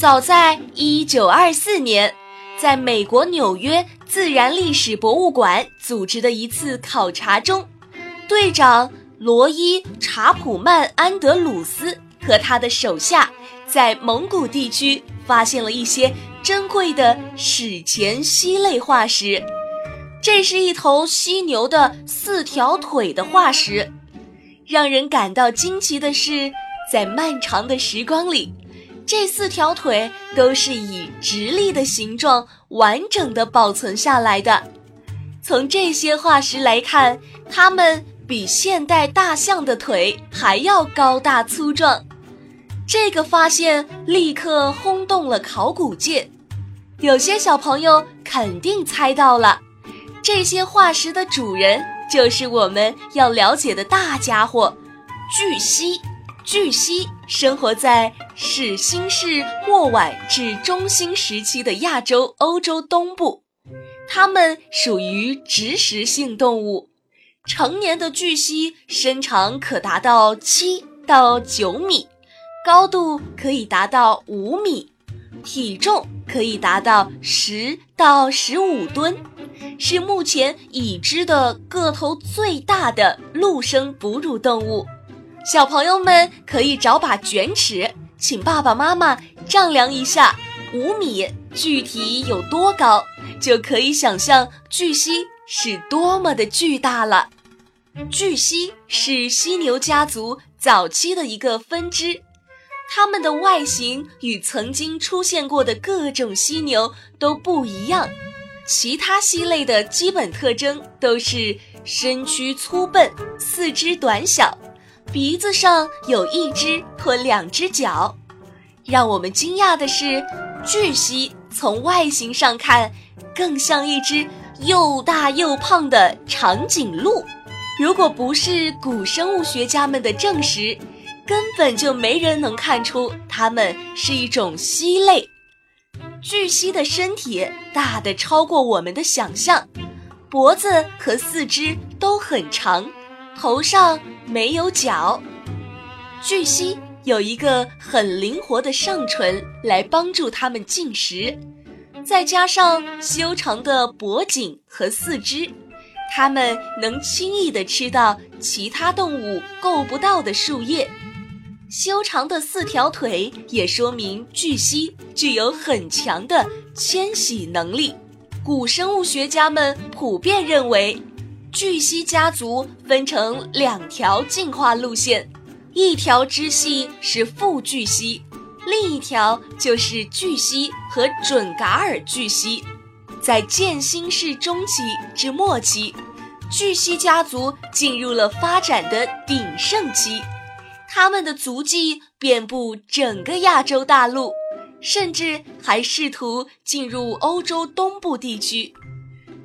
早在一九二四年，在美国纽约自然历史博物馆组织的一次考察中，队长罗伊·查普曼·安德鲁斯和他的手下在蒙古地区发现了一些珍贵的史前蜥类化石。这是一头犀牛的四条腿的化石。让人感到惊奇的是，在漫长的时光里，这四条腿都是以直立的形状完整的保存下来的。从这些化石来看，它们比现代大象的腿还要高大粗壮。这个发现立刻轰动了考古界，有些小朋友肯定猜到了。这些化石的主人就是我们要了解的大家伙——巨蜥。巨蜥生活在始新世末晚至中新时期的亚洲、欧洲东部，它们属于植食性动物。成年的巨蜥身长可达到七到九米，高度可以达到五米，体重可以达到十到十五吨。是目前已知的个头最大的陆生哺乳动物。小朋友们可以找把卷尺，请爸爸妈妈丈量一下五米具体有多高，就可以想象巨蜥是多么的巨大了。巨蜥是犀牛家族早期的一个分支，它们的外形与曾经出现过的各种犀牛都不一样。其他蜥类的基本特征都是身躯粗笨、四肢短小、鼻子上有一只或两只角。让我们惊讶的是，巨蜥从外形上看更像一只又大又胖的长颈鹿。如果不是古生物学家们的证实，根本就没人能看出它们是一种蜥类。巨蜥的身体大的超过我们的想象，脖子和四肢都很长，头上没有角。巨蜥有一个很灵活的上唇来帮助它们进食，再加上修长的脖颈和四肢，它们能轻易地吃到其他动物够不到的树叶。修长的四条腿也说明巨蜥具有很强的迁徙能力。古生物学家们普遍认为，巨蜥家族分成两条进化路线，一条支系是副巨蜥，另一条就是巨蜥和准噶尔巨蜥。在渐新世中期至末期，巨蜥家族进入了发展的鼎盛期。它们的足迹遍布整个亚洲大陆，甚至还试图进入欧洲东部地区。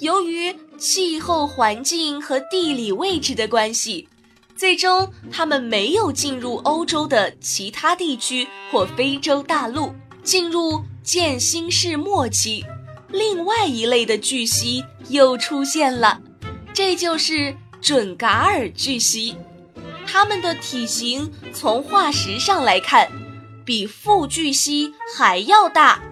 由于气候环境和地理位置的关系，最终它们没有进入欧洲的其他地区或非洲大陆。进入渐新世末期，另外一类的巨蜥又出现了，这就是准噶尔巨蜥。它们的体型从化石上来看，比副巨蜥还要大。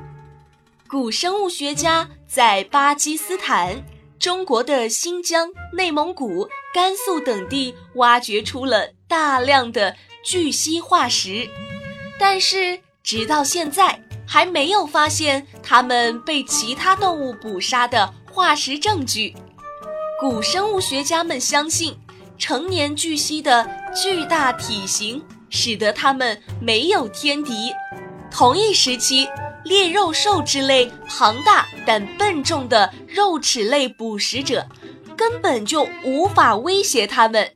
古生物学家在巴基斯坦、中国的新疆、内蒙古、甘肃等地挖掘出了大量的巨蜥化石，但是直到现在还没有发现它们被其他动物捕杀的化石证据。古生物学家们相信。成年巨蜥的巨大体型使得它们没有天敌。同一时期，猎肉兽之类庞大但笨重的肉齿类捕食者根本就无法威胁它们。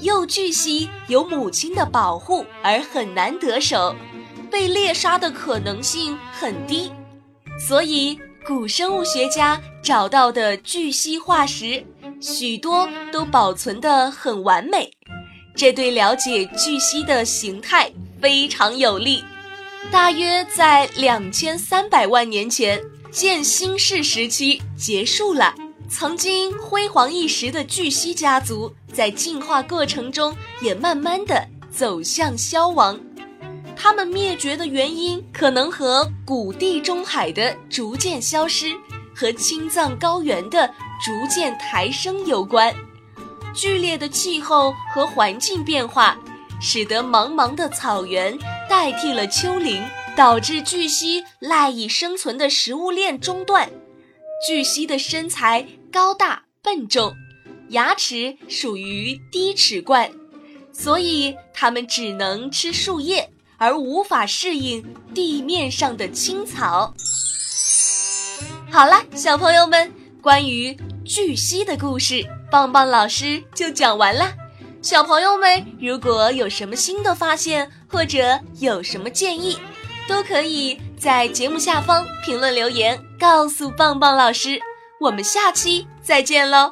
幼巨蜥有母亲的保护而很难得手，被猎杀的可能性很低。所以，古生物学家找到的巨蜥化石，许多都保存得很完美，这对了解巨蜥的形态非常有利。大约在两千三百万年前，渐新世时期结束了。曾经辉煌一时的巨蜥家族，在进化过程中也慢慢的走向消亡。它们灭绝的原因，可能和古地中海的逐渐消失和青藏高原的逐渐抬升有关。剧烈的气候和环境变化，使得茫茫的草原代替了丘陵，导致巨蜥赖以生存的食物链中断。巨蜥的身材高大笨重，牙齿属于低齿冠，所以它们只能吃树叶，而无法适应地面上的青草。好了，小朋友们，关于巨蜥的故事，棒棒老师就讲完了。小朋友们，如果有什么新的发现，或者有什么建议，都可以在节目下方评论留言，告诉棒棒老师。我们下期再见喽。